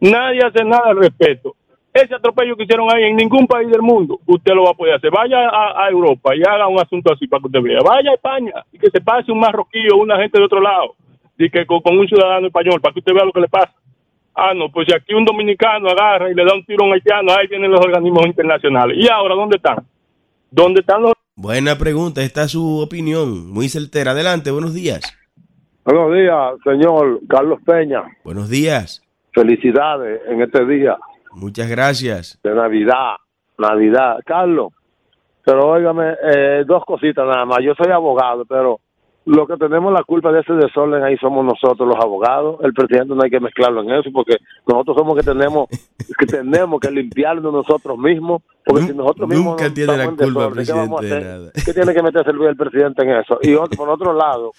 Nadie hace nada al respecto. Ese atropello que hicieron ahí en ningún país del mundo, usted lo va a poder hacer. Vaya a, Europa y haga un asunto así para que usted vea. Vaya a España y que se pase un marroquío o una gente de otro lado y que con, un ciudadano español para que usted vea lo que le pasa. Ah, no, pues si aquí un dominicano agarra y le da un tiro a un haitiano, ahí vienen los organismos internacionales. ¿Y ahora dónde están? ¿Dónde están los Buena pregunta, esta es su opinión, muy certera. Adelante, buenos días. Buenos días, señor Carlos Peña. Buenos días. Felicidades en este día. Muchas gracias. De Navidad, Navidad. Carlos, pero óigame, eh, dos cositas nada más. Yo soy abogado, pero lo que tenemos la culpa de ese desorden ahí somos nosotros los abogados. El presidente no hay que mezclarlo en eso porque nosotros somos que tenemos que tenemos que limpiarnos nosotros mismos. Porque si nosotros mismos nunca tiene la culpa, presidente, ¿qué, ¿qué tiene que meterse el presidente en eso? Y por otro lado,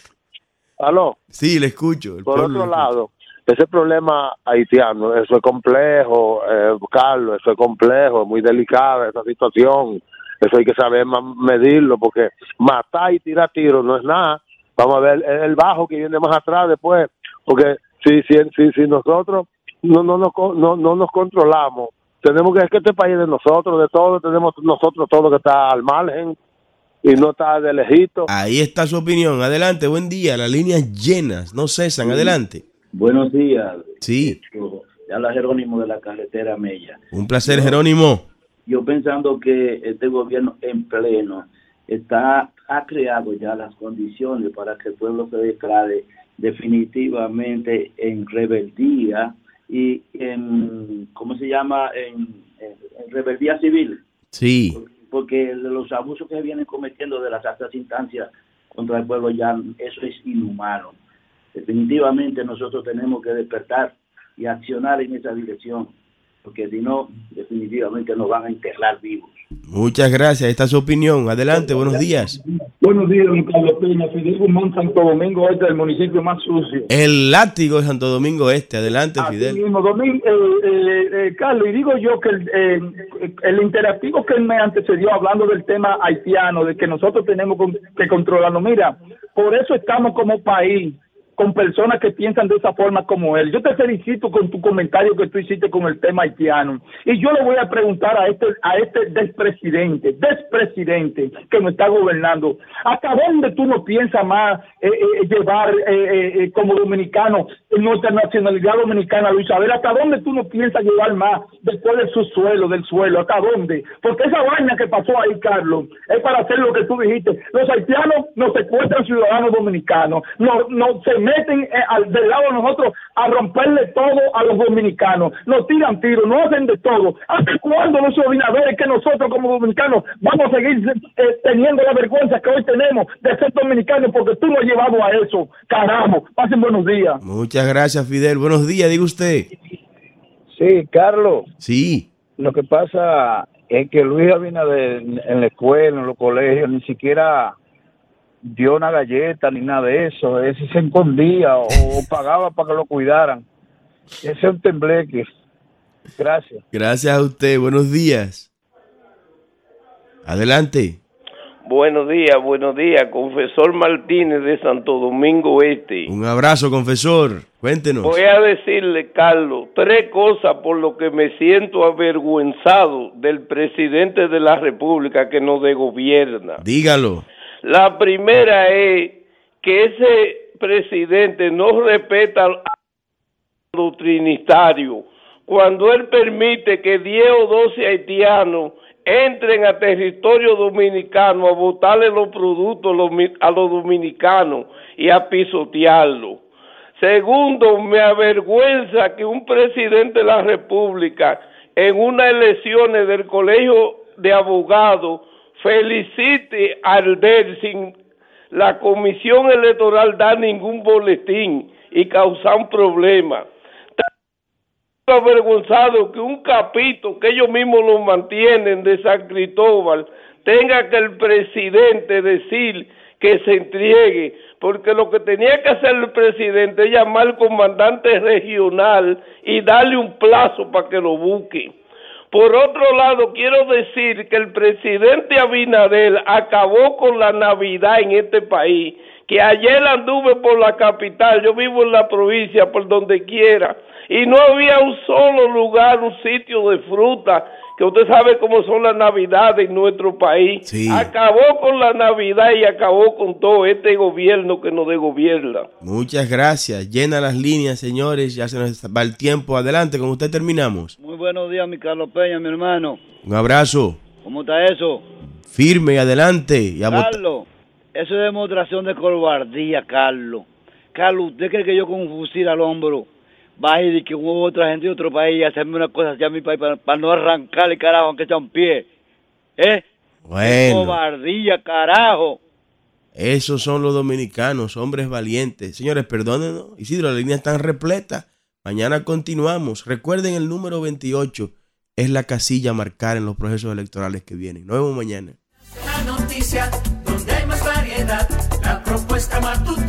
¿aló? Sí, le escucho. por otro lado, ese problema haitiano, eso es complejo, eh, Carlos, eso es complejo, es muy delicada esa situación. Eso hay que saber medirlo porque matar y tirar tiros no es nada Vamos a ver el bajo que viene más atrás después, porque si si si, si nosotros no no nos no, no nos controlamos, tenemos que es que este país de nosotros, de todos, tenemos nosotros todo que está al margen y no está de lejito. Ahí está su opinión. Adelante, buen día. Las líneas llenas, no cesan. Adelante. Buenos días. Sí. Habla Jerónimo de la carretera Mella. Un placer, Jerónimo. Yo pensando que este gobierno en pleno está ha creado ya las condiciones para que el pueblo se declare definitivamente en rebeldía y en, ¿cómo se llama? En, rebeldía civil. Sí. Porque los abusos que vienen cometiendo de las altas instancias contra el pueblo ya eso es inhumano. Definitivamente nosotros tenemos que despertar y accionar en esa dirección, porque si no, definitivamente nos van a enterrar vivos. Muchas gracias. Esta es su opinión. Adelante, buenos días. Buenos días, don Carlos Peña. Fidel Guzmán, Santo Domingo Este, el municipio más sucio. El látigo de Santo Domingo Este. Adelante, Fidel. Mismo, Domingo, eh, eh, eh, Carlos, y digo yo que el, el interactivo que me antecedió hablando del tema haitiano, de que nosotros tenemos que controlarlo, mira, por eso estamos como país con personas que piensan de esa forma como él. Yo te felicito con tu comentario que tú hiciste con el tema haitiano. Y yo le voy a preguntar a este, a este despresidente, despresidente que nos está gobernando, ¿hasta dónde tú no piensas más eh, eh, llevar eh, como dominicano nuestra nacionalidad dominicana, Luis Abel? ¿Hasta dónde tú no piensas llevar más después de su suelo, del suelo? ¿Hasta dónde? Porque esa vaina que pasó ahí, Carlos, es para hacer lo que tú dijiste. Los haitianos no secuestran ciudadanos dominicanos, no, no se meten eh, al, del lado de nosotros a romperle todo a los dominicanos. Nos tiran tiros, no hacen de todo. ¿Hasta cuándo, Luis Abinader, es que nosotros como dominicanos vamos a seguir eh, teniendo la vergüenza que hoy tenemos de ser dominicanos porque tú nos has llevado a eso? Caramba, pasen buenos días. Muchas gracias, Fidel. Buenos días, diga usted. Sí, Carlos. Sí. Lo que pasa es que Luis Abinader en la escuela, en los colegios, ni siquiera dio una galleta ni nada de eso. Ese se escondía o, pagaba para que lo cuidaran. Ese es un tembleque. Gracias. Gracias a usted. Buenos días. Adelante. Buenos días, buenos días, confesor Martínez de Santo Domingo Este. Un abrazo, confesor. Cuéntenos. Voy a decirle, Carlos, tres cosas por lo que me siento avergüenzado del presidente de la República que nos degobierna. Dígalo. La primera es que ese presidente no respeta al doctrinitario cuando él permite que 10 o 12 haitianos entren a territorio dominicano a botarle los productos a los dominicanos y a pisotearlo. Segundo, me avergüenza que un presidente de la República en unas elecciones del colegio de abogados felicite al DER sin la comisión electoral da ningún boletín y causan problemas. avergonzado que un capito que ellos mismos lo mantienen de San Cristóbal tenga que el presidente decir que se entregue, porque lo que tenía que hacer el presidente es llamar al comandante regional y darle un plazo para que lo busque. Por otro lado, quiero decir que el presidente Abinadel acabó con la Navidad en este país, que ayer anduve por la capital, yo vivo en la provincia, por donde quiera, y no había un solo lugar, un sitio de fruta, que usted sabe cómo son las navidades en nuestro país. Acabó con la Navidad y acabó con todo este gobierno que nos desgobierna. Muchas gracias. Llena las líneas, señores. Ya se nos va el tiempo. Adelante, con usted terminamos. Muy buenos días, mi Carlos Peña, mi hermano. Un abrazo. ¿Cómo está eso? Firme y adelante. Y Carlos, eso es demostración de cobardía, Carlos. Carlos, ¿usted cree que yo con un fusil al hombro va y que hubo otra gente de otro país y hacerme una cosa así a mi país para, no arrancarle, carajo, aunque sea un pie. ¿Eh? Bueno. Cobardía, carajo. Esos son los dominicanos, hombres valientes. Señores, perdónenos. Isidro, la línea está repleta. Mañana continuamos. Recuerden el número 28. Es la casilla a marcar en los procesos electorales que vienen. Nos vemos mañana. La noticia donde hay más variedad. La propuesta matutina